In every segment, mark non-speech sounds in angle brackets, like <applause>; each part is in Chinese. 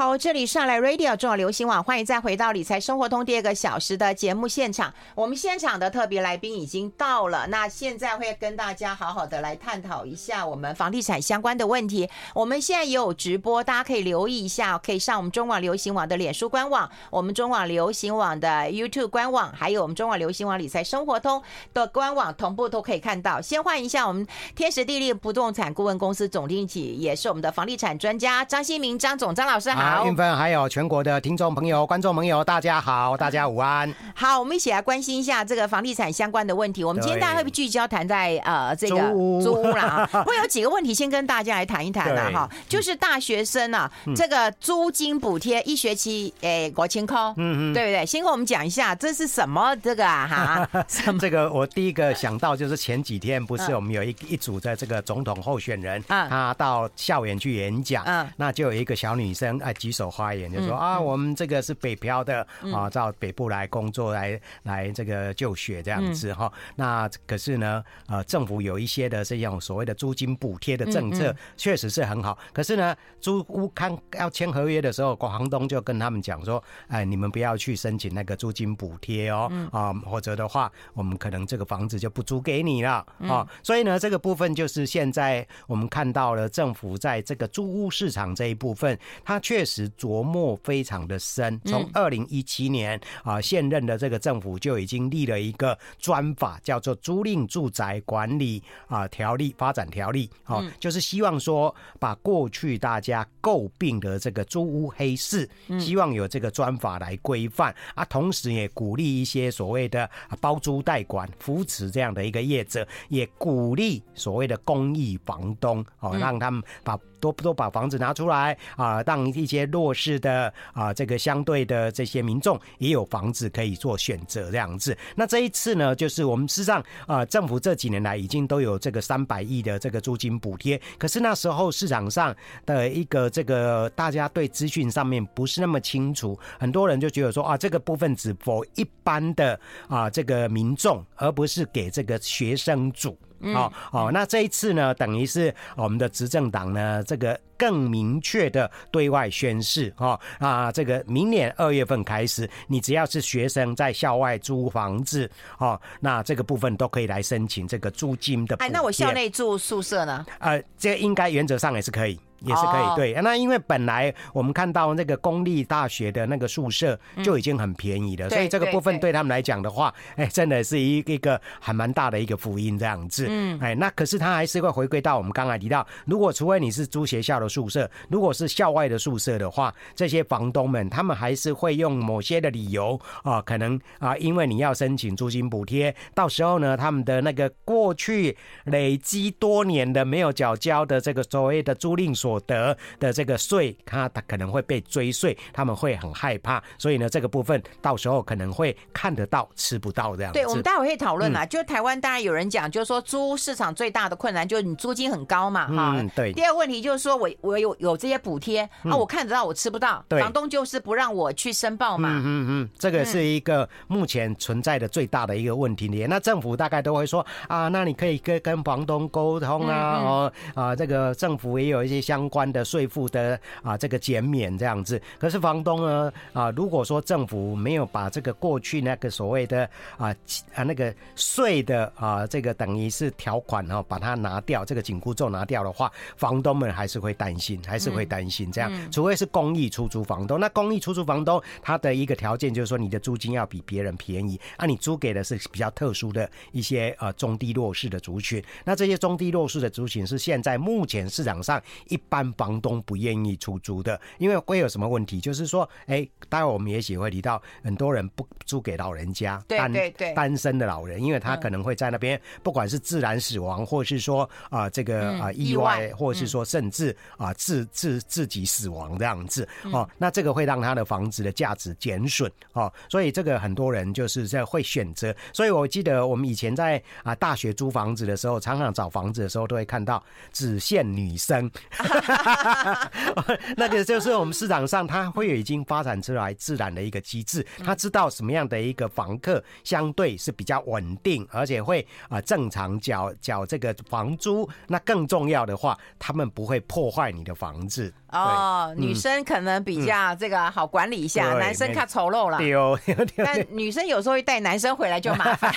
好，这里上来 Radio 中广流行网，欢迎再回到理财生活通第二个小时的节目现场。我们现场的特别来宾已经到了，那现在会跟大家好好的来探讨一下我们房地产相关的问题。我们现在也有直播，大家可以留意一下，可以上我们中网流行网的脸书官网，我们中网流行网的 YouTube 官网，还有我们中网流行网理财生活通的官网，同步都可以看到。先换一下我们天时地利不动产顾问公司总经理，也是我们的房地产专家张新明张总张老师。好，韵芬，还有全国的听众朋友、观众朋友，大家好，大家午安。好，我们一起来关心一下这个房地产相关的问题。我们今天大家会不会聚焦谈在呃这个租屋啦？<laughs> 会有几个问题先跟大家来谈一谈啦。哈，就是大学生啊，嗯、这个租金补贴一学期诶国千块，嗯嗯，对不对？先跟我们讲一下这是什么这个啊哈？什 <laughs> 么这个我第一个想到就是前几天不是我们有一一组的这个总统候选人，嗯，他到校园去演讲，嗯，那就有一个小女生哎。举手发言就说啊，我们这个是北漂的啊，到北部来工作来来这个就学这样子哈。那可是呢，呃，政府有一些的这种所谓的租金补贴的政策，确实是很好。可是呢，租屋看要签合约的时候，房东就跟他们讲说，哎，你们不要去申请那个租金补贴哦，啊，或者的话，我们可能这个房子就不租给你了啊。所以呢，这个部分就是现在我们看到了政府在这个租屋市场这一部分，它确实。实琢磨非常的深。从二零一七年啊，现任的这个政府就已经立了一个专法，叫做《租赁住宅管理啊条例发展条例》。哦，就是希望说把过去大家诟病的这个租屋黑市，希望有这个专法来规范啊。同时也鼓励一些所谓的包租代管扶持这样的一个业者，也鼓励所谓的公益房东哦，让他们把。多不多把房子拿出来啊，让一些弱势的啊，这个相对的这些民众也有房子可以做选择这样子。那这一次呢，就是我们事实上啊，政府这几年来已经都有这个三百亿的这个租金补贴，可是那时候市场上的一个这个大家对资讯上面不是那么清楚，很多人就觉得说啊，这个部分只否一般的啊这个民众，而不是给这个学生组族。好，好，那这一次呢，等于是我们的执政党呢，这个更明确的对外宣示，哦啊，这个明年二月份开始，你只要是学生在校外租房子，哦，那这个部分都可以来申请这个租金的。哎，那我校内住宿舍呢？呃，这应该原则上也是可以。也是可以对，那因为本来我们看到那个公立大学的那个宿舍就已经很便宜了，所以这个部分对他们来讲的话，哎，真的是一一个还蛮大的一个福音这样子。嗯，哎，那可是他还是会回归到我们刚才提到，如果除非你是租学校的宿舍，如果是校外的宿舍的话，这些房东们他们还是会用某些的理由啊，可能啊，因为你要申请租金补贴，到时候呢，他们的那个过去累积多年的没有缴交的这个所谓的租赁所。所得的这个税，他他可能会被追税，他们会很害怕，所以呢，这个部分到时候可能会看得到吃不到这样。对，我们待会会讨论啊。就台湾当然有人讲，就是说租市场最大的困难就是你租金很高嘛，哈。嗯，对。第二个问题就是说我我有有这些补贴啊，我看得到我吃不到，房东就是不让我去申报嘛。嗯嗯嗯，这个是一个目前存在的最大的一个问题点。那政府大概都会说啊，那你可以跟跟房东沟通啊，哦啊，这个政府也有一些相。相关的税负的啊，这个减免这样子，可是房东呢啊，如果说政府没有把这个过去那个所谓的啊啊那个税的啊这个等于是条款哈，把它拿掉，这个紧箍咒拿掉的话，房东们还是会担心，还是会担心这样。除非是公益出租房东，那公益出租房东他的一个条件就是说，你的租金要比别人便宜，啊，你租给的是比较特殊的一些呃中低弱势的族群，那这些中低弱势的族群是现在目前市场上一。般房东不愿意出租的，因为会有什么问题？就是说，哎，待会我们也许会提到，很多人不租给老人家，单单身的老人，因为他可能会在那边，不管是自然死亡，或是说啊这个啊意外，或是说甚至啊自自自己死亡这样子哦，那这个会让他的房子的价值减损哦，所以这个很多人就是在会选择。所以我记得我们以前在啊大学租房子的时候，常常找房子的时候都会看到只限女生。<laughs> <laughs> <laughs> 那个就是我们市场上，它会有已经发展出来自然的一个机制，它知道什么样的一个房客相对是比较稳定，而且会啊正常缴缴这个房租。那更重要的话，他们不会破坏你的房子。哦，女生可能比较这个好管理一下，男生看丑陋了。<laughs> 丢但女生有时候会带男生回来就麻烦，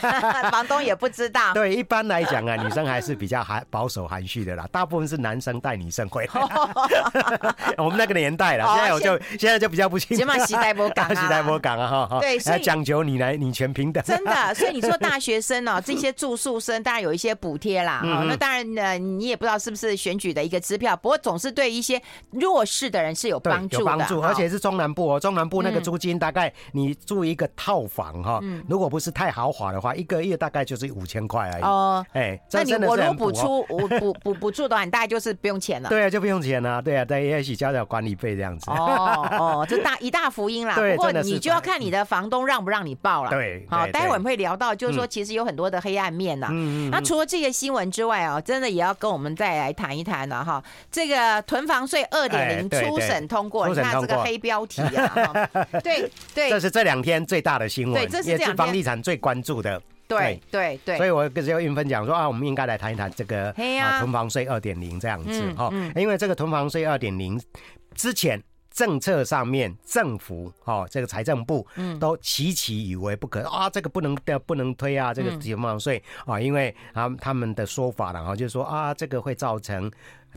房东也不知道。对，一般来讲啊，女生还是比较含保守含蓄的啦。大部分是男生带女生回来。<laughs> 我们那个年代了，现在我就现在就比较不清楚。起码时代不港啊，<laughs> 时代不港啊哈。对，所以讲究你来你全平等。真的，<laughs> 所以你说大学生哦，这些住宿生当然有一些补贴啦。那当然呢，你也不知道是不是选举的一个支票，不过总是对一些。弱势的人是有帮助的，有帮助，而且是中南部哦。中南部那个租金大概你住一个套房哈，如果不是太豪华的话，一个月大概就是五千块而已。哦，哎，那你我如果补出我补补补助的话，你大概就是不用钱了。对啊，就不用钱啊。对啊，但，也许交点管理费这样子。哦哦，<laughs> 这大一大福音啦。不过你就要看你的房东让不让你报了。对，好，待会儿会聊到，就是说其实有很多的黑暗面呐。嗯，那除了这个新闻之外啊，真的也要跟我们再来谈一谈了哈。这个囤房税二点零。初审通过，你看这个黑标题啊，<laughs> 对对，这是这两天最大的新闻，对，这是房地产最关注的，对对。对，所以我跟这个韵芬讲说啊，我们应该来谈一谈这个啊囤房税二点零这样子哈，因为这个囤房税二点零之前政策上面政府哦这个财政部嗯都期期以为不可啊，这个不能的不能推啊，这个囤房税啊，因为啊他们的说法然后就是说啊这个会造成。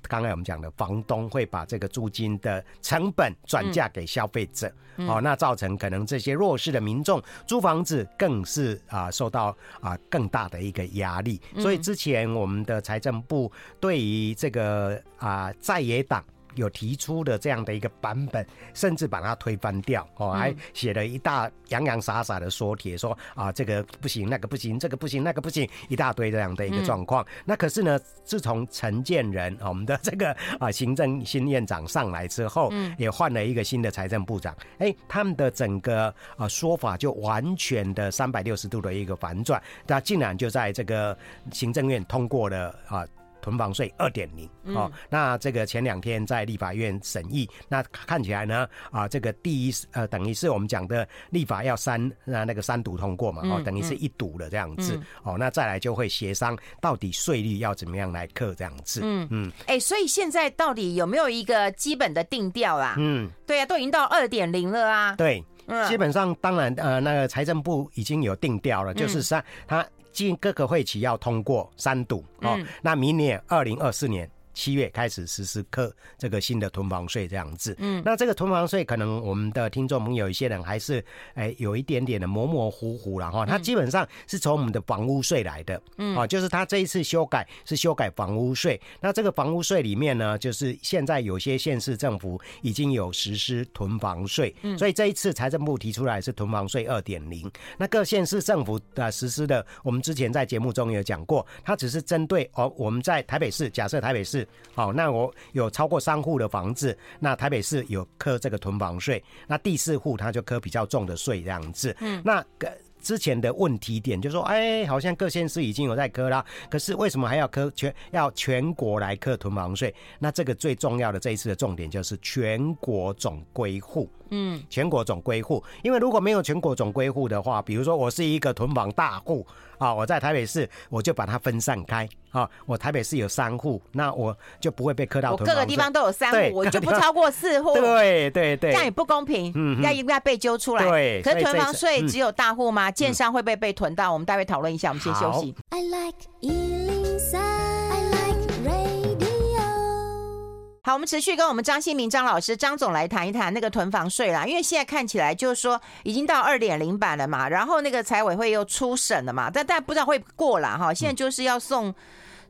刚才我们讲的，房东会把这个租金的成本转嫁给消费者，嗯、哦，那造成可能这些弱势的民众租房子更是啊受到啊更大的一个压力。所以之前我们的财政部对于这个啊在野党。有提出的这样的一个版本，甚至把它推翻掉哦，还写了一大洋洋洒洒的说帖，说啊这个不行，那个不行，这个不行，那个不行，一大堆这样的一个状况。那可是呢，自从陈建仁我们的这个啊行政新院长上来之后，也换了一个新的财政部长，哎，他们的整个啊说法就完全的三百六十度的一个反转，那竟然就在这个行政院通过了啊。囤房税二点零哦，那这个前两天在立法院审议，那看起来呢啊，这个第一呃等于是我们讲的立法要三那那个三读通过嘛哦，等于是一读了这样子哦，那再来就会协商到底税率要怎么样来克这样子嗯。嗯，哎，所以现在到底有没有一个基本的定调啦？嗯，对啊，都已经到二点零了啊。对，基本上当然呃那个财政部已经有定调了，就是三他。经各个会期要通过三读哦，那明年二零二四年。七月开始实施课这个新的囤房税这样子，嗯，那这个囤房税可能我们的听众朋友有一些人还是哎有一点点的模模糊糊了哈，它基本上是从我们的房屋税来的，嗯，啊，就是它这一次修改是修改房屋税，那这个房屋税里面呢，就是现在有些县市政府已经有实施囤房税，嗯，所以这一次财政部提出来是囤房税二点零，那各县市政府的实施的，我们之前在节目中有讲过，它只是针对哦我们在台北市，假设台北市。好，那我有超过三户的房子，那台北市有课这个囤房税，那第四户他就课比较重的税这样子。嗯，那个之前的问题点就是说，哎，好像各县市已经有在科啦，可是为什么还要科全要全国来科囤房税？那这个最重要的这一次的重点就是全国总归户。嗯，全国总归户，因为如果没有全国总归户的话，比如说我是一个囤房大户啊，我在台北市，我就把它分散开啊，我台北市有三户，那我就不会被磕到囤房税。我各个地方都有三户，我就不超过四户。<laughs> 对对对，这样也不公平，嗯，要应该被揪出来。对，可是囤房税只有大户吗？建商会不会被囤到？我们待会讨论一下，我们先休息。I like 好，我们持续跟我们张新民张老师张总来谈一谈那个囤房税啦，因为现在看起来就是说已经到二点零版了嘛，然后那个财委会又初审了嘛，但但不知道会过了哈，现在就是要送。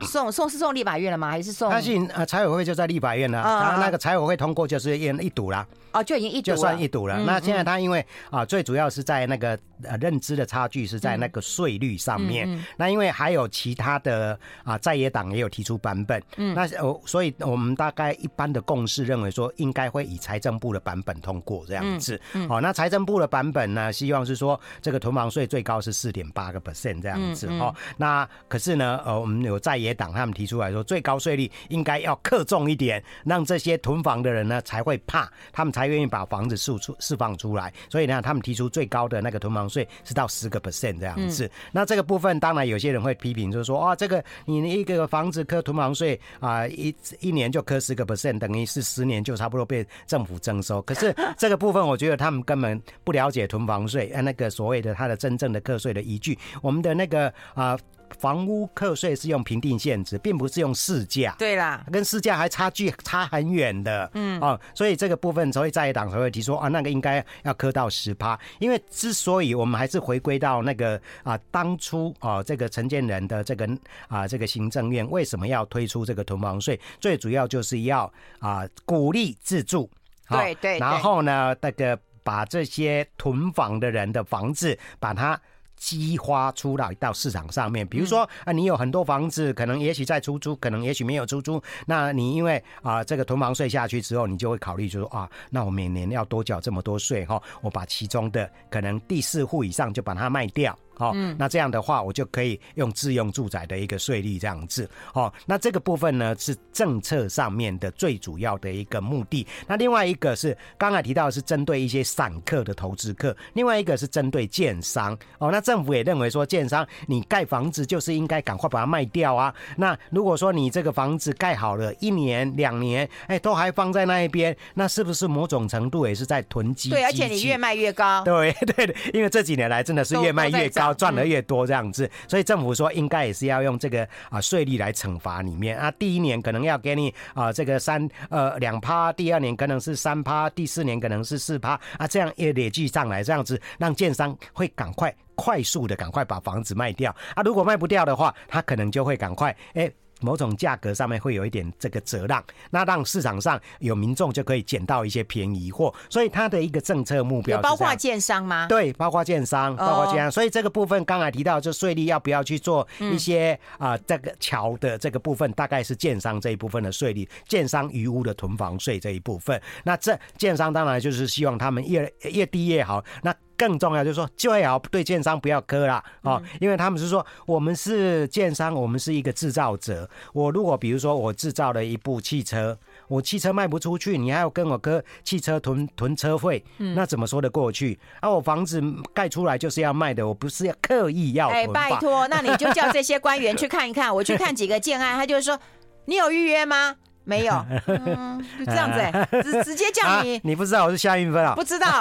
送送是送立法院了吗？还是送？他信呃财委会就在立法院了，他那个财委会通过就是一一读了。哦，就已经一就算一堵了。那现在他因为啊，最主要是在那个呃认知的差距是在那个税率上面。那因为还有其他的啊在野党也有提出版本。嗯。那我，所以我们大概一般的共识认为说，应该会以财政部的版本通过这样子。嗯。好，那财政部的版本呢，希望是说这个囤房税最高是四点八个 percent 这样子。哦。那可是呢，呃，我们有在野。野党他们提出来说，最高税率应该要克重一点，让这些囤房的人呢才会怕，他们才愿意把房子释出释放出来。所以呢，他们提出最高的那个囤房税是到十个 percent 这样子。嗯、那这个部分当然有些人会批评，就是说啊，这个你一个房子课囤房税啊，一一年就课十个 percent，等于是十年就差不多被政府征收。<laughs> 可是这个部分，我觉得他们根本不了解囤房税，呃，那个所谓的它的真正的课税的依据。我们的那个啊。房屋课税是用评定现值，并不是用市价。对啦，跟市价还差距差很远的。嗯哦，所以这个部分，所以在野党才会提出啊，那个应该要课到十趴。因为之所以我们还是回归到那个啊，当初啊，这个陈建人的这个啊，这个行政院为什么要推出这个囤房税？最主要就是要啊，鼓励自住。对对。然后呢，那个把这些囤房的人的房子，把它。激发出来到市场上面，比如说啊，你有很多房子，可能也许在出租，可能也许没有出租，那你因为啊这个囤房税下去之后，你就会考虑就说啊，那我每年要多缴这么多税哈，我把其中的可能第四户以上就把它卖掉。好，那这样的话，我就可以用自用住宅的一个税率这样子。好，那这个部分呢是政策上面的最主要的一个目的。那另外一个是刚才提到的是针对一些散客的投资客，另外一个是针对建商。哦，那政府也认为说，建商你盖房子就是应该赶快把它卖掉啊。那如果说你这个房子盖好了一年两年，哎，都还放在那一边，那是不是某种程度也是在囤积？对，而且你越卖越高。对对对，因为这几年来真的是越卖越高。赚的越多这样子，所以政府说应该也是要用这个啊税率来惩罚里面啊。第一年可能要给你啊这个三呃两趴，第二年可能是三趴，第四年可能是四趴啊，这样也累计上来，这样子让建商会赶快快速的赶快把房子卖掉啊。如果卖不掉的话，他可能就会赶快哎。欸某种价格上面会有一点这个折让，那让市场上有民众就可以捡到一些便宜货，所以它的一个政策目标包括建商吗？对，包括建商，包括建商。所以这个部分刚才提到，就税率要不要去做一些啊，这个桥的这个部分，大概是建商这一部分的税率，建商余屋的囤房税这一部分。那这建商当然就是希望他们越越低越好。那更重要就是说，就要对建商不要磕啦，哦，因为他们是说，我们是建商，我们是一个制造者。我如果比如说我制造了一部汽车，我汽车卖不出去，你还要跟我割汽车囤囤车费，那怎么说得过去？啊，我房子盖出来就是要卖的，我不是要刻意要。哎，拜托，那你就叫这些官员去 <laughs> 看一看。我去看几个建案，他就是说，你有预约吗？没有，<laughs> 嗯，就这样子哎，直直接叫你，你不知道我是夏运芬啊？不知道，<laughs>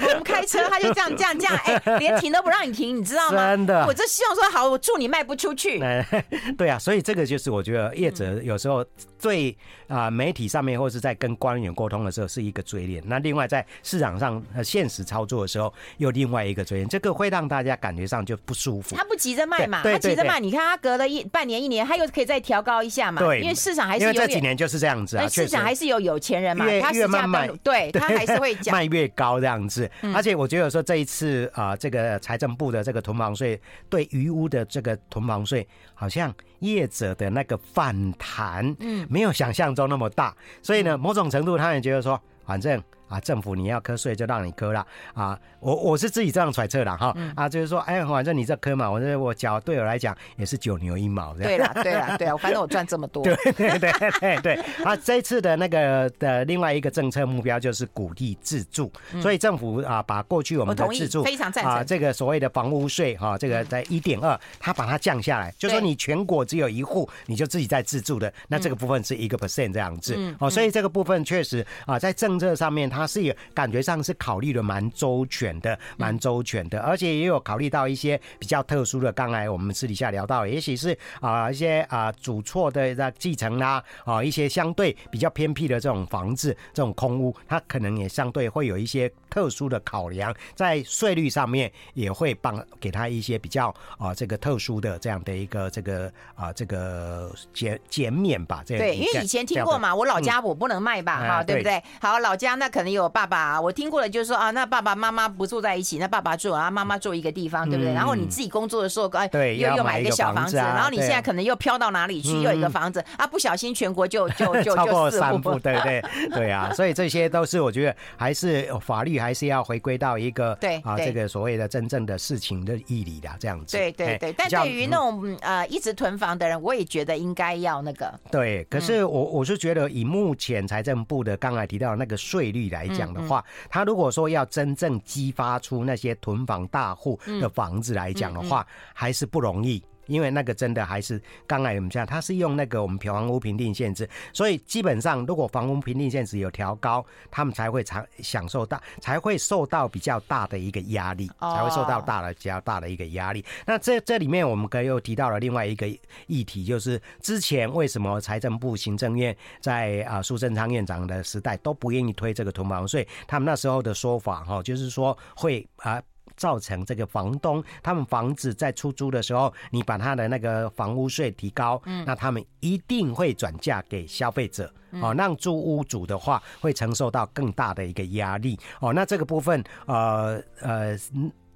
我们开车他就这样这样这样，哎，连停都不让你停，你知道吗？真的，我这希望说好，我祝你卖不出去。<laughs> 对啊，所以这个就是我觉得业者有时候对啊媒体上面或是在跟官员沟通的时候是一个嘴脸，那另外在市场上现实操作的时候又另外一个嘴脸，这个会让大家感觉上就不舒服。他不急着卖嘛，他急着卖，你看他隔了一半年一年，他又可以再调高一下嘛。因为市场还是有，因为这几年就是这样子啊，市场还是有有钱人嘛，他越慢卖，对他还是会 <laughs> 卖越高这样子。而且我觉得说这一次啊，这个财政部的这个囤房税对余屋的这个囤房税，好像业者的那个反弹，嗯，没有想象中那么大。所以呢，某种程度他也觉得说，反正。啊，政府你要课税就让你磕了啊！我我是自己这样揣测的哈啊，就是说，哎，反正你这磕嘛，我这我缴对我来讲也是九牛一毛这样。对啦，对啦，对啊，反正我赚这么多。对对对对对。<laughs> 啊，这次的那个的另外一个政策目标就是鼓励自住，所以政府啊，把过去我们的自住非常赞成啊，这个所谓的房屋税哈，这个在一点二，它把它降下来，就说你全国只有一户，你就自己在自住的，那这个部分是一个 percent 这样子。哦，所以这个部分确实啊，在政策上面它。它是有感觉上是考虑的蛮周全的，蛮周全的，而且也有考虑到一些比较特殊的。刚才我们私底下聊到，也许是啊一些啊主错的在继承啦，啊一些相对比较偏僻的这种房子，这种空屋，它可能也相对会有一些特殊的考量，在税率上面也会帮给他一些比较啊这个特殊的这样的一个这个啊这个减减免吧。这样对，因为以前听过嘛，我老家我不能卖吧，哈，对不对？好，老家那可能。能有爸爸，我听过了就是说啊，那爸爸妈妈不住在一起，那爸爸住啊，妈妈住一个地方，对不对？然后你自己工作的时候，哎，对，又又买一个小房子，然后你现在可能又飘到哪里去，又一个房子啊，不小心全国就就 <laughs> 就超过三户，对对对啊，<laughs> 所以这些都是我觉得还是法律还是要回归到一个对啊这个所谓的真正的事情的义理的这样子。对对对，但对于那种呃一直囤房的人，我也觉得应该要那个。对，可是我我是觉得以目前财政部的刚才提到那个税率来讲的话，他如果说要真正激发出那些囤房大户的房子来讲的话，还是不容易。因为那个真的还是刚才我们讲，它是用那个我们房屋评定限制，所以基本上如果房屋评定限制有调高，他们才会长享受到，才会受到比较大的一个压力，才会受到大的比较大的一个压力。那这这里面我们可又提到了另外一个议题，就是之前为什么财政部行政院在啊苏贞昌院长的时代都不愿意推这个囤房税？他们那时候的说法哈，就是说会啊。造成这个房东他们房子在出租的时候，你把他的那个房屋税提高，嗯，那他们一定会转嫁给消费者，哦，让租屋主的话会承受到更大的一个压力，哦，那这个部分，呃呃。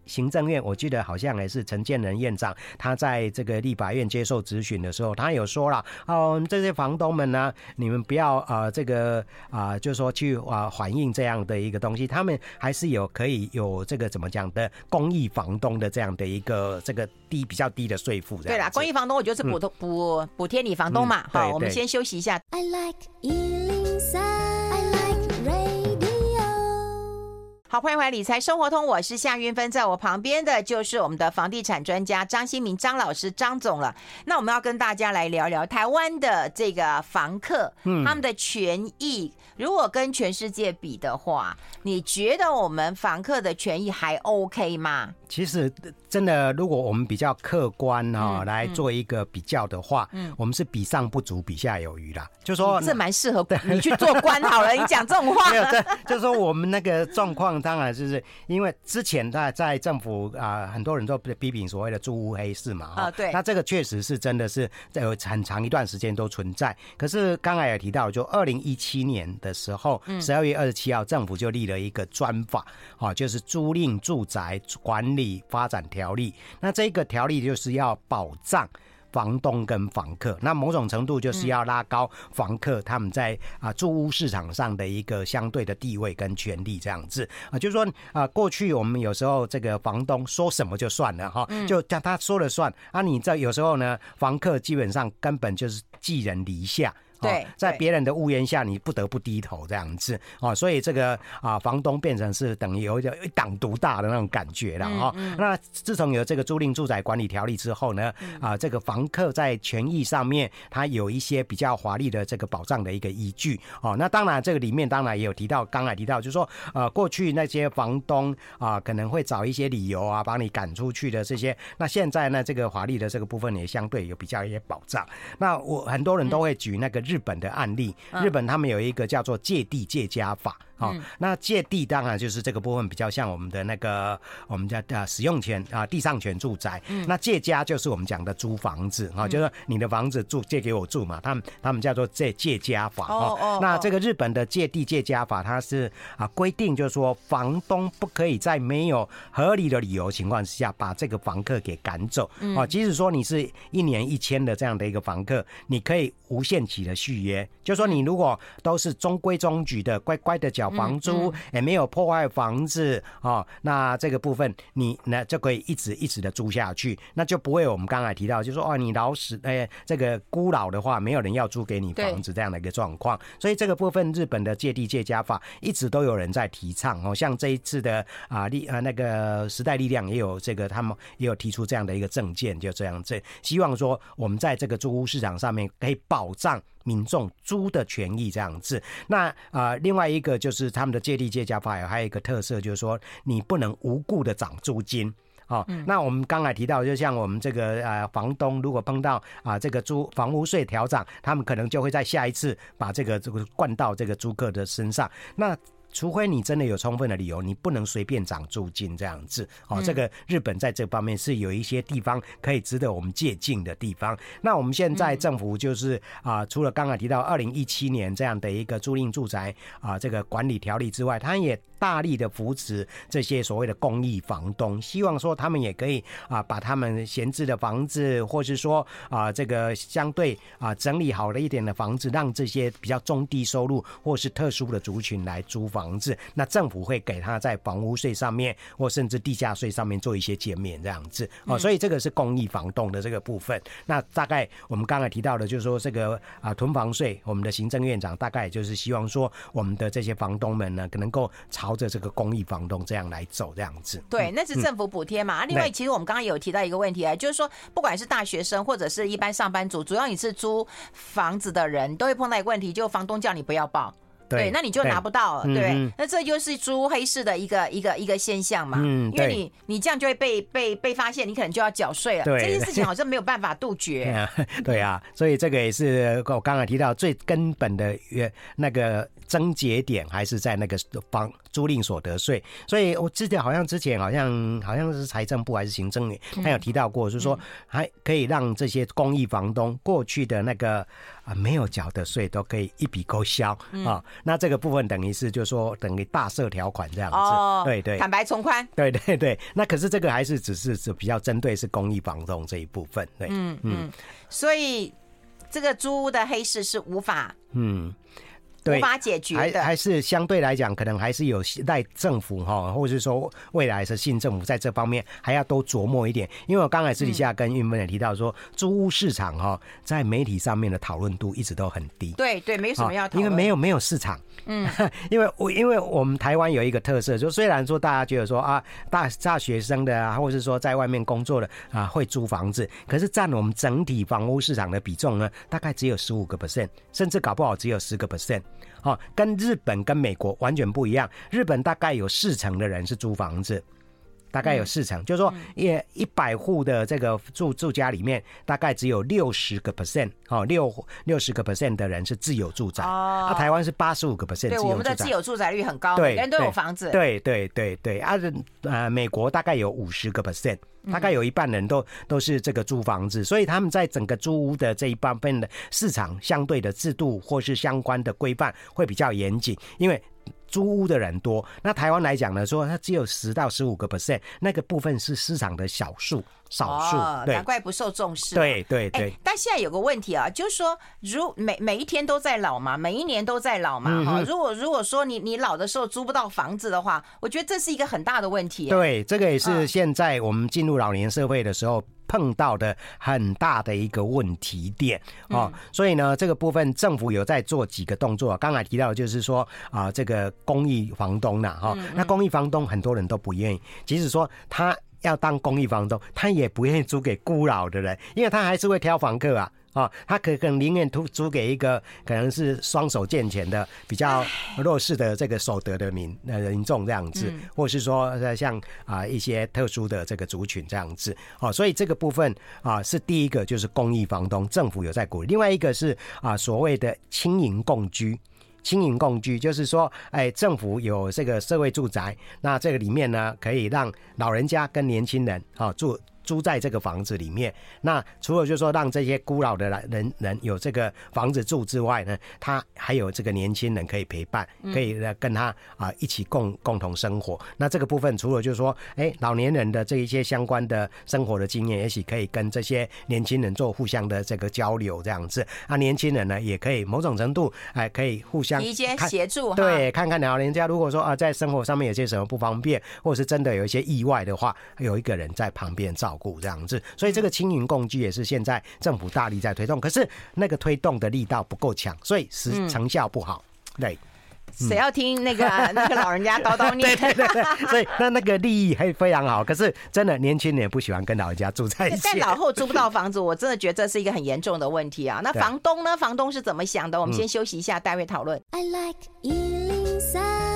行政院，我记得好像也是陈建仁院长，他在这个立法院接受质询的时候，他有说了，哦，这些房东们呢，你们不要啊、呃，这个啊、呃，就是说去啊反映这样的一个东西，他们还是有可以有这个怎么讲的公益房东的这样的一个这个低比较低的税负。对啦，公益房东我觉得是补补补贴你房东嘛。好，我们先休息一下。I like 好，欢迎回来《理财生活通》，我是夏云芬，在我旁边的就是我们的房地产专家张新民张老师张总了。那我们要跟大家来聊聊台湾的这个房客，嗯，他们的权益，如果跟全世界比的话，你觉得我们房客的权益还 OK 吗？其实，真的，如果我们比较客观哈、喔、来做一个比较的话，嗯，我们是比上不足，比下有余啦。就说这蛮适合你去做官好了。你讲这种话，<laughs> 没有，就是说我们那个状况，当然就是因为之前在在政府啊，很多人都批评所谓的租屋黑市嘛，啊，对，那这个确实是真的是在有很长一段时间都存在。可是刚才也提到，就二零一七年的时候，十二月二十七号，政府就立了一个专法，啊，就是租赁住宅管理。发展条例，那这个条例就是要保障房东跟房客，那某种程度就是要拉高房客他们在啊住屋市场上的一个相对的地位跟权利，这样子。啊，就是说啊，过去我们有时候这个房东说什么就算了哈，就叫他说了算。啊，你这有时候呢，房客基本上根本就是寄人篱下。对，在别人的屋檐下，你不得不低头这样子哦，所以这个啊，房东变成是等于有一党独大的那种感觉了哈。那自从有这个租赁住宅管理条例之后呢，啊，这个房客在权益上面，他有一些比较华丽的这个保障的一个依据哦。那当然，这个里面当然也有提到，刚才提到就是说，呃，过去那些房东啊，可能会找一些理由啊，把你赶出去的这些。那现在呢，这个华丽的这个部分也相对有比较一些保障。那我很多人都会举那个日。日本的案例，日本他们有一个叫做借地借家法。好、嗯，那借地当然就是这个部分比较像我们的那个我们叫啊使用权啊地上权住宅。嗯，那借家就是我们讲的租房子啊，就是你的房子住借给我住嘛，他们他们叫做借借家法。哦哦。那这个日本的借地借家法，它是啊规定就是说房东不可以在没有合理的理由情况之下把这个房客给赶走。啊，即使说你是一年一签的这样的一个房客，你可以无限期的续约。就是说你如果都是中规中矩的乖乖的缴。房租也没有破坏房子哦，那这个部分你那就可以一直一直的租下去，那就不会我们刚才提到，就是说哦，你老死哎，这个孤老的话，没有人要租给你房子这样的一个状况。所以这个部分，日本的借地借家法一直都有人在提倡哦，像这一次的啊力啊那个时代力量也有这个，他们也有提出这样的一个政见，就这样这希望说我们在这个租屋市场上面可以保障。民众租的权益这样子，那啊、呃，另外一个就是他们的借地借价法还有一个特色，就是说你不能无故的涨租金。哦，那我们刚才提到，就像我们这个呃房东，如果碰到啊这个租房屋税调涨，他们可能就会在下一次把这个这个灌到这个租客的身上。那除非你真的有充分的理由，你不能随便涨租金这样子。哦，这个日本在这方面是有一些地方可以值得我们借鉴的地方。那我们现在政府就是啊，除了刚刚提到二零一七年这样的一个租赁住宅啊这个管理条例之外，它也大力的扶持这些所谓的公益房东，希望说他们也可以啊把他们闲置的房子，或是说啊这个相对啊整理好了一点的房子，让这些比较中低收入或是特殊的族群来租房子。那政府会给他在房屋税上面，或甚至地价税上面做一些减免这样子哦。所以这个是公益房东的这个部分。那大概我们刚才提到的，就是说这个啊囤房税，我们的行政院长大概就是希望说，我们的这些房东们呢，可能够朝着这个公益房东这样来走这样子。对，那是政府补贴嘛。另外，其实我们刚刚有提到一个问题啊，就是说，不管是大学生或者是一般上班族，主要你是租房子的人，都会碰到一个问题，就房东叫你不要报。对，那你就拿不到了，对，那这就是租黑市的一个一个一个现象嘛。嗯，因为你你这样就会被被被发现，你可能就要缴税了。对，这件事情好像没有办法杜绝。对啊，对啊，所以这个也是我刚才提到最根本的原那个症结点，还是在那个房租赁所得税。所以我记得好像之前好像好像是财政部还是行政院，他有提到过，就是说还可以让这些公益房东过去的那个。啊，没有缴的税都可以一笔勾销啊。那这个部分等于是，就是说等于大赦条款这样子，哦、对对，坦白从宽，对对对。那可是这个还是只是是比较针对是公益房东这一部分，对，嗯嗯。所以这个租屋的黑市是无法，嗯。对，无法解决的，还还是相对来讲，可能还是有待政府哈，或者是说未来是新政府在这方面还要多琢磨一点。因为我刚才私底下跟韵芬也提到说，租屋市场哈，在媒体上面的讨论度一直都很低。对对，没什么要讨论，因为没有没有市场。嗯，<laughs> 因为我因为我们台湾有一个特色，就虽然说大家觉得说啊，大大学生的啊，或者是说在外面工作的啊，会租房子，可是占我们整体房屋市场的比重呢，大概只有十五个 percent，甚至搞不好只有十个 percent。哦，跟日本跟美国完全不一样。日本大概有四成的人是租房子，大概有四成，嗯、就是说，一一百户的这个住住家里面，大概只有六十个 percent，哦，六六十个 percent 的人是自有住宅。哦，那台湾是八十五个 percent，对，我们的自有住宅率很高，对，人都有房子。对对对对，啊，呃，美国大概有五十个 percent。大概有一半人都都是这个租房子，所以他们在整个租屋的这一部分的市场，相对的制度或是相关的规范会比较严谨，因为租屋的人多。那台湾来讲呢，说它只有十到十五个 percent，那个部分是市场的小数。少数，难怪不受重视。对对对、欸。但现在有个问题啊，就是说，如每每一天都在老嘛，每一年都在老嘛，哈、嗯。如果如果说你你老的时候租不到房子的话，我觉得这是一个很大的问题。对，这个也是现在我们进入老年社会的时候碰到的很大的一个问题点哦。所以呢，这个部分政府有在做几个动作。刚才提到的就是说啊，这个公益房东呐，哈，那公益房东很多人都不愿意，即使说他。要当公益房东，他也不愿意租给孤老的人，因为他还是会挑房客啊。啊，他可可能宁愿租租给一个可能是双手健全的、比较弱势的这个所得的民呃民众这样子，或是说像啊一些特殊的这个族群这样子。哦，所以这个部分啊是第一个，就是公益房东，政府有在鼓励。另外一个是啊所谓的轻盈共居。轻盈共居就是说，哎，政府有这个社会住宅，那这个里面呢，可以让老人家跟年轻人啊住。租在这个房子里面，那除了就是说让这些孤老的人人有这个房子住之外呢，他还有这个年轻人可以陪伴，可以来跟他啊一起共共同生活。那这个部分除了就是说，哎，老年人的这一些相关的生活的经验，也许可以跟这些年轻人做互相的这个交流，这样子。啊，年轻人呢也可以某种程度哎可以互相一些协助，对，看看老人家如果说啊在生活上面有些什么不方便，或者是真的有一些意外的话，有一个人在旁边照。这样子，所以这个青云共居也是现在政府大力在推动，可是那个推动的力道不够强，所以是成效不好。对，谁要听那个 <laughs> 那个老人家叨叨念？对对对，所以那那个利益还非常好，可是真的年轻人也不喜欢跟老人家住在一起。在老后租不到房子，我真的觉得这是一个很严重的问题啊。那房东呢？房东是怎么想的？我们先休息一下，待会讨论。I like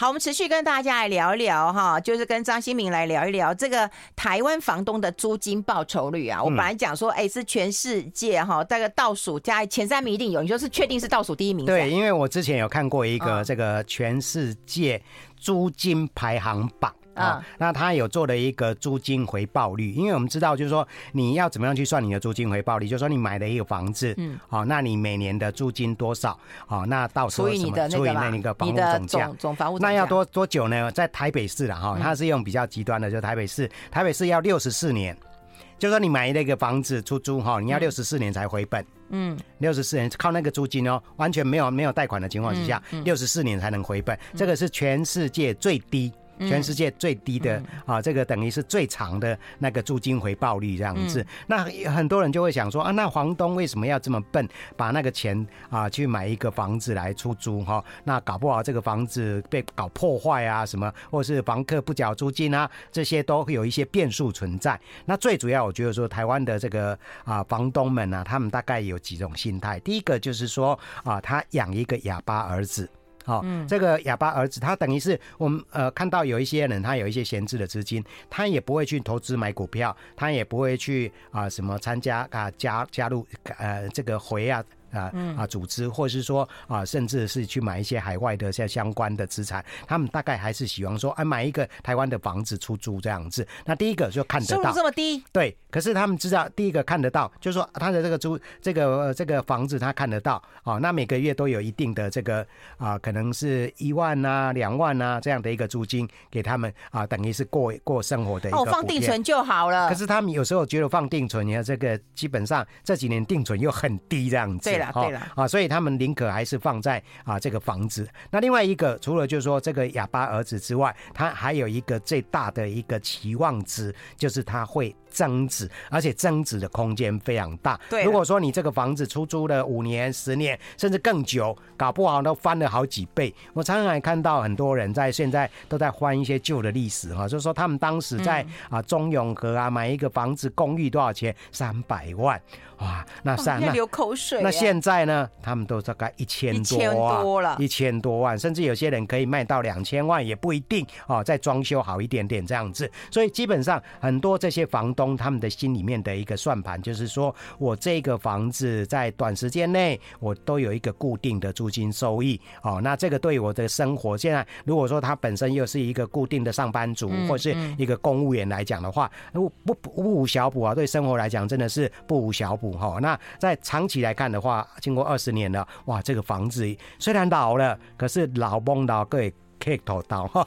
好，我们持续跟大家来聊一聊哈，就是跟张新明来聊一聊这个台湾房东的租金报酬率啊。我本来讲说，哎，是全世界哈，大概倒数加前三名一定有，你说是确定是倒数第一名？对，因为我之前有看过一个这个全世界租金排行榜。啊，那他有做了一个租金回报率，因为我们知道，就是说你要怎么样去算你的租金回报率，就是说你买了一个房子，嗯，好，那你每年的租金多少？好，那到时候什么？除以你的那个房屋总价，总房屋那要多多久呢？在台北市了哈，它是用比较极端的，就台北市，台北市要六十四年，就是说你买那个房子出租哈，你要六十四年才回本，嗯，六十四年靠那个租金哦，完全没有没有贷款的情况之下，六十四年才能回本，这个是全世界最低。全世界最低的啊，这个等于是最长的那个租金回报率这样子。那很多人就会想说啊，那房东为什么要这么笨，把那个钱啊去买一个房子来出租哈？那搞不好这个房子被搞破坏啊什么，或是房客不缴租金啊，这些都会有一些变数存在。那最主要，我觉得说台湾的这个啊房东们呢，他们大概有几种心态。第一个就是说啊，他养一个哑巴儿子。好，这个哑巴儿子，他等于是我们呃看到有一些人，他有一些闲置的资金，他也不会去投资买股票，他也不会去啊什么参加啊加加入呃这个回啊。啊啊，组织，或者是说啊，甚至是去买一些海外的像相关的资产，他们大概还是喜欢说，啊，买一个台湾的房子出租这样子。那第一个就看得到，收入这么低，对。可是他们知道，第一个看得到，就是说他的这个租这个这个房子他看得到啊，那每个月都有一定的这个啊，可能是一万啊、两万啊这样的一个租金给他们啊，等于是过过生活的一个。哦，放定存就好了。可是他们有时候觉得放定存，你看这个基本上这几年定存又很低这样子。对了，啊，所以他们宁可还是放在啊这个房子。那另外一个，除了就是说这个哑巴儿子之外，他还有一个最大的一个期望值，就是他会增值，而且增值的空间非常大。对，如果说你这个房子出租了五年、十年，甚至更久，搞不好都翻了好几倍。我常常还看到很多人在现在都在翻一些旧的历史哈，就是说他们当时在啊中永和啊买一个房子公寓多少钱？三百万。哇，那三那流口水。那现在呢？他们都大概一千多，一千多了，一千多万，甚至有些人可以卖到两千万，也不一定哦。再装修好一点点这样子，所以基本上很多这些房东他们的心里面的一个算盘，就是说我这个房子在短时间内我都有一个固定的租金收益哦。那这个对我的生活，现在如果说他本身又是一个固定的上班族，或是一个公务员来讲的话，不不不无小补啊，对生活来讲真的是不无小补。好，那在长期来看的话，经过二十年了，哇，这个房子虽然老了，可是老崩老可以可以头刀哈，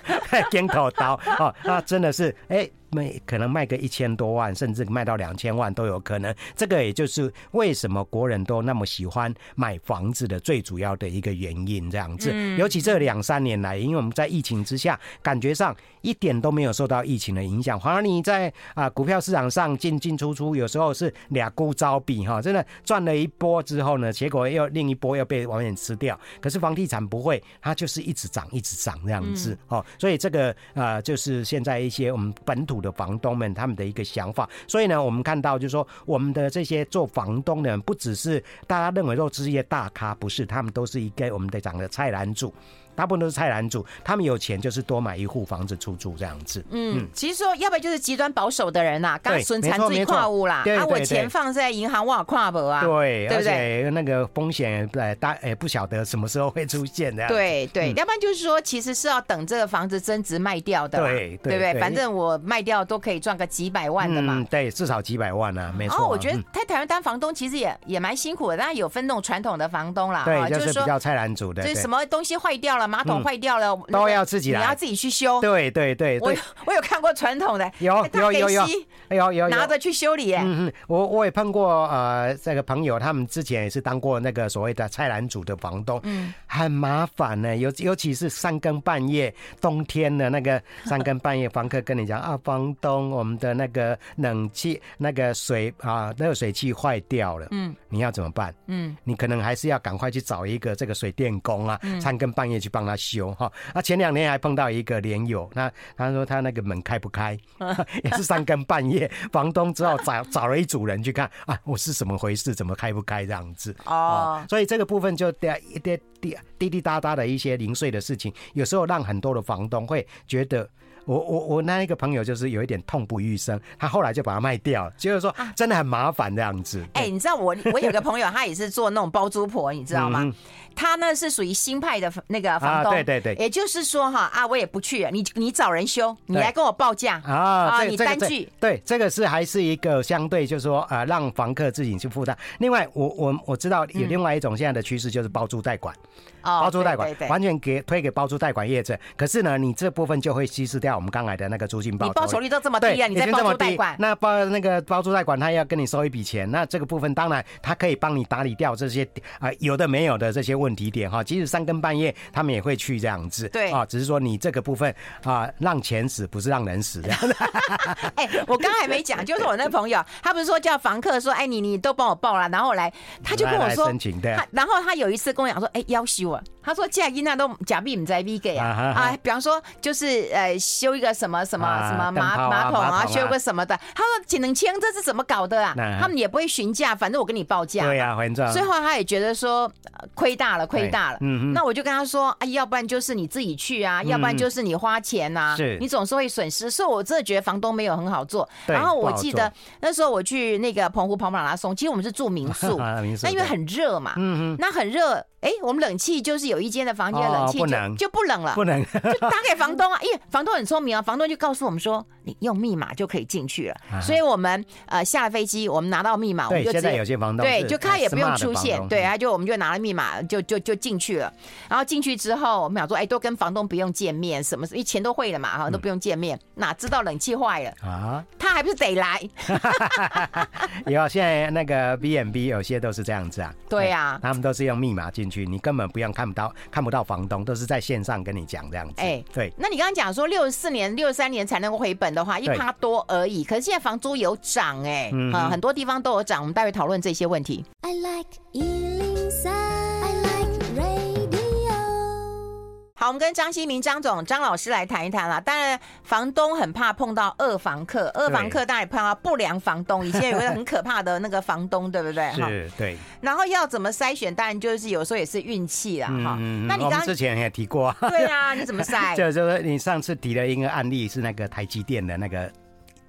尖头刀哦，那真的是哎。欸卖可能卖个一千多万，甚至卖到两千万都有可能。这个也就是为什么国人都那么喜欢买房子的最主要的一个原因。这样子，尤其这两三年来，因为我们在疫情之下，感觉上一点都没有受到疫情的影响。反而你在啊股票市场上进进出出，有时候是俩股招比哈，真的赚了一波之后呢，结果又另一波又被完全吃掉。可是房地产不会，它就是一直涨，一直涨这样子哦。所以这个啊，就是现在一些我们本土的房东们他们的一个想法，所以呢，我们看到就是说，我们的这些做房东的人，不只是大家认为说职业大咖，不是，他们都是一个我们的讲的菜篮子。大部分都是菜篮主，他们有钱就是多买一户房子出租这样子。嗯，其实说要不然就是极端保守的人呐，刚孙产自己跨屋啦，啊，我钱放在银行我跨不啊？对，对不对那个风险呃大哎不晓得什么时候会出现的。对对，要不然就是说其实是要等这个房子增值卖掉的，对对不对？反正我卖掉都可以赚个几百万的嘛。对，至少几百万啊，没错。哦，我觉得在台湾当房东其实也也蛮辛苦的，当然有分那种传统的房东啦，对，就是比较菜篮主的，就是什么东西坏掉了。马桶坏掉了，都要自己来，你要自己去修。对对对，我我有看过传统的，有有有有，有有拿着去修理。嗯嗯，我我也碰过呃，这个朋友，他们之前也是当过那个所谓的菜篮组的房东，嗯，很麻烦呢，尤尤其是三更半夜，冬天的那个 <laughs> 三更半夜，房客跟你讲啊，房房东，我们的那个冷气那个水啊热水器坏掉了，嗯，你要怎么办？嗯，你可能还是要赶快去找一个这个水电工啊，三更半夜去帮他修哈。啊，前两年还碰到一个连友，那他说他那个门开不开，<laughs> 也是三更半夜，房东只好找找了一组人去看啊，我是怎么回事，怎么开不开这样子哦，所以这个部分就点一点滴滴滴答答的一些零碎的事情，有时候让很多的房东会觉得。我我我那一个朋友就是有一点痛不欲生，他后来就把它卖掉了，就是说真的很麻烦这样子。哎、你知道我我有个朋友，他也是做那种包租婆，你知道吗？嗯他呢是属于新派的那个房东，对对对，也就是说哈啊，我也不去，你你找人修，你来跟我报价啊，你单据，对，这个是还是一个相对就是说呃，让房客自己去负担。另外，我我我知道有另外一种现在的趋势就是包租代管，包租代管完全给推给包租代管业者，可是呢，你这部分就会稀释掉我们刚来的那个租金报酬，你报酬率都这么低啊，你在包租代管，那包那个包租代管他要跟你收一笔钱，那这个部分当然他可以帮你打理掉这些啊有的没有的这些问题点哈，即使。三更半夜，他们也会去这样子，<laughs> 对啊，只是说你这个部分啊，让钱死不是让人死这样子。哎，我刚还没讲，就是我那朋友，他不是说叫房客说，哎，你你都帮我报了，然后来，他就跟我说，他然后他有一次跟我讲说，哎，要修啊，他说假银那都假币唔在 V 给啊？啊，比方说就是呃修一个什么什么什么马马桶啊，修个什么的，他说只能签，这是怎么搞的啊？他们也不会询价，反正我跟你报价，对呀，反正。最后他也觉得说亏大了，亏大了。嗯那我就跟他说，哎，要不然就是你自己去啊，要不然就是你花钱呐，是，你总是会损失。所以我真的觉得房东没有很好做。然后我记得那时候我去那个澎湖跑马拉松，其实我们是住民宿，<laughs> 那因为很热嘛，嗯嗯，那很热。哎，我们冷气就是有一间的房间冷气就就不冷了，不能就打给房东啊，因为房东很聪明啊，房东就告诉我们说，你用密码就可以进去了。所以我们呃下了飞机，我们拿到密码，我们就现在有些房东对，就他也不用出现，对，他就我们就拿了密码就就就进去了。然后进去之后，我们想说，哎，都跟房东不用见面，什么因为钱都汇了嘛，哈，都不用见面，哪知道冷气坏了啊？他还不是得来？<laughs> 有现在那个 B&B 有些都是这样子啊，对呀，他们都是用密码进去，你根本不用。看不到，看不到房东，都是在线上跟你讲这样子。哎，对。那你刚刚讲说六十四年、六十三年才能够回本的话，一趴多而已。可是现在房租有涨，哎，嗯，很多地方都有涨。我们待会讨论这些问题。I like 好，我们跟张新明张总张老师来谈一谈啦。当然，房东很怕碰到二房客，二房客当然也碰到不良房东。以前有个很可怕的那个房东，对不对？是，对。然后要怎么筛选？当然就是有时候也是运气啦，哈、嗯。那你刚刚之前也提过，对啊，你怎么筛？就 <laughs> 就是你上次提的一个案例，是那个台积电的那个。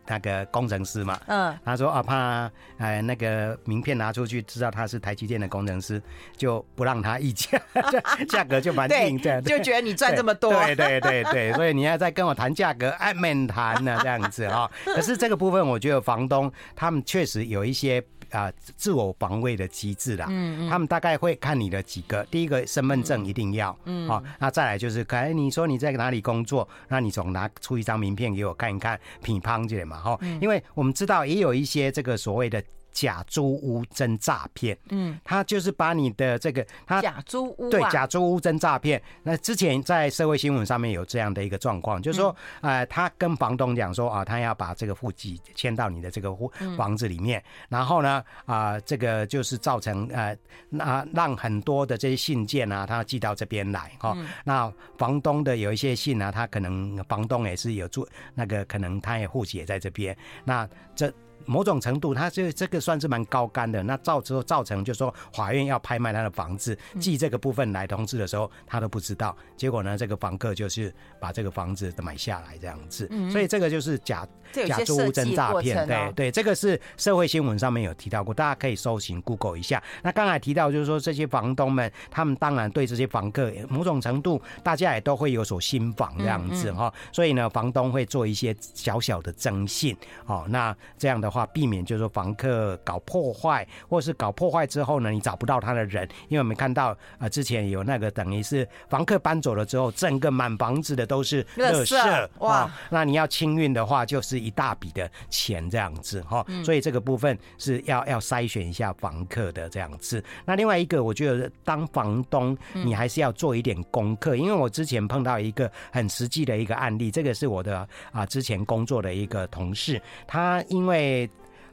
那个工程师嘛，嗯，他说啊，怕呃那个名片拿出去，知道他是台积电的工程师，就不让他议价，<laughs> 价格就蛮硬，这样就觉得你赚这么多，对对对对，所以你要再跟我谈价格，哎，免谈呢，这样子哈。可是这个部分，我觉得房东他们确实有一些。啊，自我防卫的机制啦，嗯嗯，他们大概会看你的几个，第一个身份证一定要，嗯，好，那再来就是，哎，你说你在哪里工作，那你总拿出一张名片给我看一看，乒乓这嘛，哈，因为我们知道也有一些这个所谓的。假租屋真诈骗，嗯，他就是把你的这个他假租屋对假租屋真诈骗。那之前在社会新闻上面有这样的一个状况，就是说，呃，他跟房东讲说啊，他要把这个户籍迁到你的这个户房子里面，然后呢，啊，这个就是造成呃，那让很多的这些信件啊，他寄到这边来哈。那房东的有一些信啊，他可能房东也是有住那个，可能他也户籍也在这边，那这。某种程度，他这这个算是蛮高干的。那造之后造成，就是说法院要拍卖他的房子，寄这个部分来通知的时候，他都不知道。结果呢，这个房客就是把这个房子买下来这样子。所以这个就是假假租屋真诈骗。对对，这个是社会新闻上面有提到过，大家可以搜寻 Google 一下。那刚才提到就是说，这些房东们，他们当然对这些房客某种程度，大家也都会有所心防这样子哈。所以呢，房东会做一些小小的征信。哦，那这样的。话，避免就是说房客搞破坏，或是搞破坏之后呢，你找不到他的人，因为我们看到啊，之前有那个等于是房客搬走了之后，整个满房子的都是垃圾哇，那你要清运的话，就是一大笔的钱这样子哈，所以这个部分是要要筛选一下房客的这样子。那另外一个，我觉得当房东你还是要做一点功课，因为我之前碰到一个很实际的一个案例，这个是我的啊之前工作的一个同事，他因为。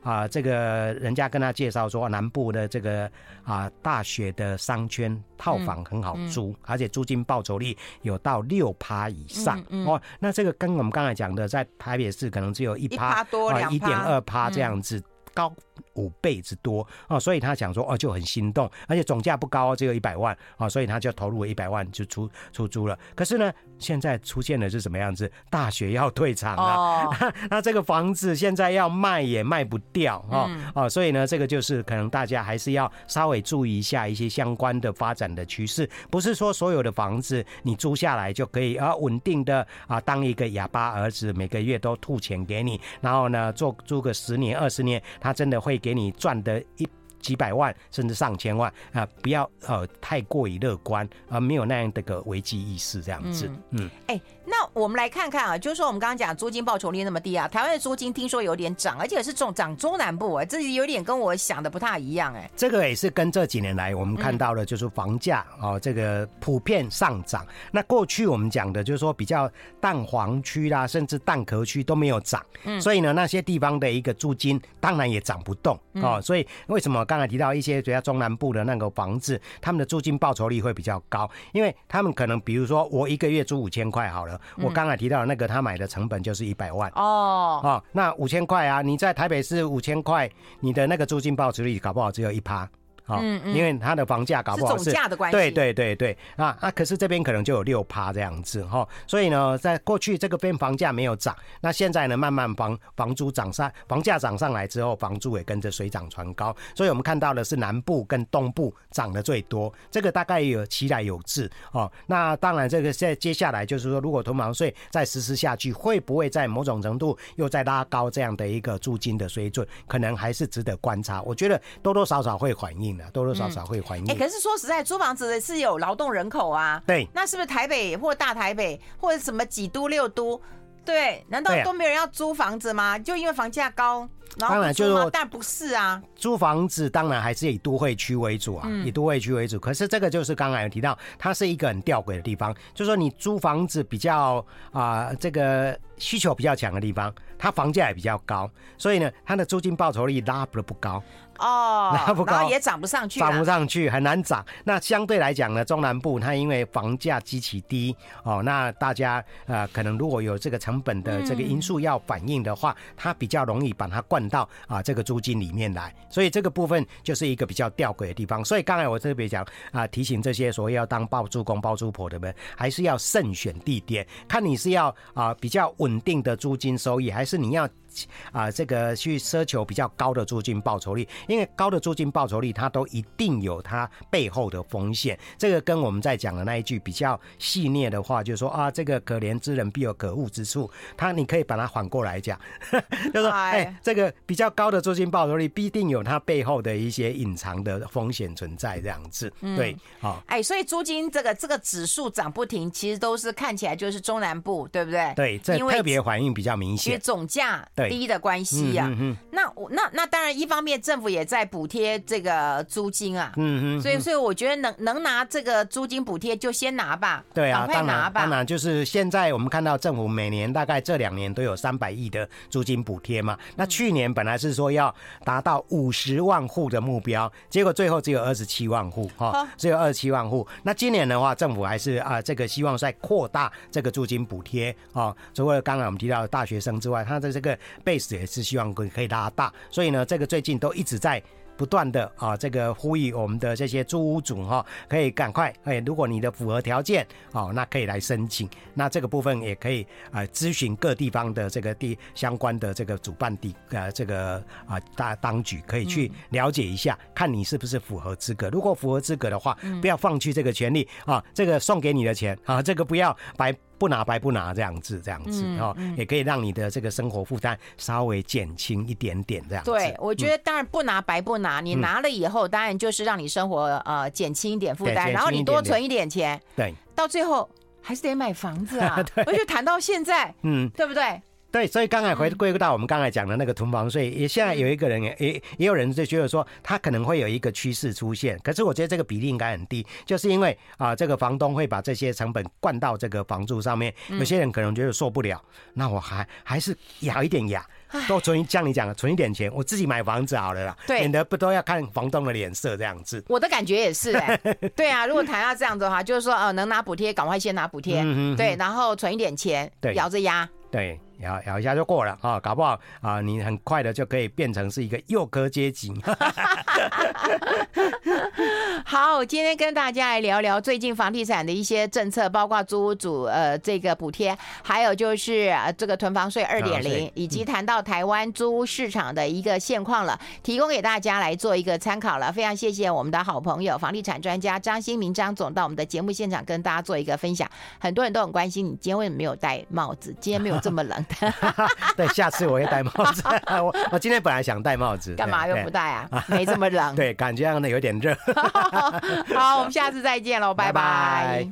啊，这个人家跟他介绍说，南部的这个啊大学的商圈套房很好租，嗯嗯、而且租金报酬率有到六趴以上。哦，那这个跟我们刚才讲的，在台北市可能只有一趴多一点二趴这样子高。五倍之多哦，所以他想说哦，就很心动，而且总价不高，只有一百万啊，所以他就投入了一百万就出出租了。可是呢，现在出现的是什么样子？大学要退场了，哦、<laughs> 那这个房子现在要卖也卖不掉哦、嗯、哦，所以呢，这个就是可能大家还是要稍微注意一下一些相关的发展的趋势，不是说所有的房子你租下来就可以啊稳定的啊当一个哑巴儿子，每个月都吐钱给你，然后呢做租个十年二十年，他真的会给你赚的一几百万甚至上千万啊！不要呃太过于乐观啊，没有那样的个危机意识这样子，嗯，哎、嗯。欸那我们来看看啊，就是说我们刚刚讲租金报酬率那么低啊，台湾的租金听说有点涨，而且是中涨中南部啊，这有点跟我想的不太一样哎。这个也是跟这几年来我们看到的，就是房价哦，这个普遍上涨。那过去我们讲的就是说比较蛋黄区啦，甚至蛋壳区都没有涨，嗯，所以呢那些地方的一个租金当然也涨不动哦。所以为什么刚才提到一些主要中南部的那个房子，他们的租金报酬率会比较高？因为他们可能比如说我一个月租五千块好了。我刚才提到的那个，他买的成本就是一百万。哦。哦，那五千块啊，你在台北市五千块，你的那个租金报酬率搞不好只有一趴。嗯，因为它的房价搞不好是总价的关系，对对对对啊啊！可是这边可能就有六趴这样子哈，所以呢，在过去这个边房价没有涨，那现在呢，慢慢房房租涨上，房价涨上来之后，房租也跟着水涨船高，所以我们看到的是南部跟东部涨得最多，这个大概有其来有致哦。那当然，这个在接下来就是说，如果囤房税再实施下去，会不会在某种程度又再拉高这样的一个租金的水准，可能还是值得观察。我觉得多多少少会反映。多多少少会怀念。哎，可是说实在，租房子是有劳动人口啊。对，那是不是台北或大台北或者什么几都六都？对，难道都没有人要租房子吗？就因为房价高，然后当然就是，但不是啊。租房子当然还是以都会区为主啊，以都会区为主。可是这个就是刚才有提到，它是一个很吊诡的地方，就是说你租房子比较啊，这个需求比较强的地方，它房价也比较高，所以呢，它的租金报酬率拉不不高。哦，那不高也涨不上去，涨不上去，很难涨。那相对来讲呢，中南部它因为房价极其低哦，那大家呃可能如果有这个成本的这个因素要反映的话，嗯、它比较容易把它灌到啊这个租金里面来。所以这个部分就是一个比较吊诡的地方。所以刚才我特别讲啊，提醒这些所谓要当包租公包租婆的们，还是要慎选地点，看你是要啊比较稳定的租金收益，还是你要。啊，这个去奢求比较高的租金报酬率，因为高的租金报酬率，它都一定有它背后的风险。这个跟我们在讲的那一句比较细腻的话，就是说啊，这个可怜之人必有可恶之处。它你可以把它反过来讲，<laughs> 就是说，哎，这个比较高的租金报酬率，必定有它背后的一些隐藏的风险存在，这样子。对，好，哎，所以租金这个这个指数涨不停，其实都是看起来就是中南部，对不对？对，这特别反应比较明显，因为总价。低的关系呀、啊，嗯、那我那那当然，一方面政府也在补贴这个租金啊，嗯嗯，所以所以我觉得能能拿这个租金补贴就先拿吧，对啊，赶快拿吧。当然就是现在我们看到政府每年大概这两年都有三百亿的租金补贴嘛，那去年本来是说要达到五十万户的目标，结果最后只有二十七万户哈，只有二十七万户。那今年的话，政府还是啊这个希望在扩大这个租金补贴啊，除了刚才我们提到的大学生之外，他的这个。base 也是希望可以可以拉大，所以呢，这个最近都一直在不断的啊，这个呼吁我们的这些租屋主哈，可以赶快哎，如果你的符合条件哦，那可以来申请。那这个部分也可以啊，咨询各地方的这个地相关的这个主办地呃，这个啊大当局可以去了解一下，看你是不是符合资格。如果符合资格的话，不要放弃这个权利啊，这个送给你的钱啊，这个不要白。不拿白不拿这样子，这样子哦，也可以让你的这个生活负担稍微减轻一点点这样子。对，我觉得当然不拿白不拿，你拿了以后，当然就是让你生活呃减轻一点负担，然后你多存一点钱，对，到最后还是得买房子啊。<laughs> 而且谈到现在，嗯，对不对？对，所以刚才回归到我们刚才讲的那个囤房税，也现在有一个人也也也有人就觉得说，他可能会有一个趋势出现，可是我觉得这个比例应该很低，就是因为啊，这个房东会把这些成本灌到这个房租上面，有些人可能觉得受不了，那我还还是咬一点牙，多存，像你讲的存一点钱，我自己买房子好了啦，对，免得不都要看房东的脸色这样子。我的感觉也是哎，<laughs> 对啊，如果谈到这样子的话，就是说呃，能拿补贴赶快先拿补贴，对，然后存一点钱，对，咬着牙，对。咬咬一下就过了啊，搞不好啊，你很快的就可以变成是一个幼科阶级。<laughs> 好，今天跟大家来聊聊最近房地产的一些政策，包括租屋主呃这个补贴，还有就是呃这个囤房税二点零，以及谈到台湾租屋市场的一个现况了，提供给大家来做一个参考了。非常谢谢我们的好朋友房地产专家张新民张总到我们的节目现场跟大家做一个分享。很多人都很关心你今天为什么没有戴帽子，今天没有这么冷。<laughs> 对，下次我会戴帽子。<laughs> 我我今天本来想戴帽子，<laughs> 干嘛又不戴啊？没这么冷。对，感觉让的有点热。好，我们下次再见喽。拜拜。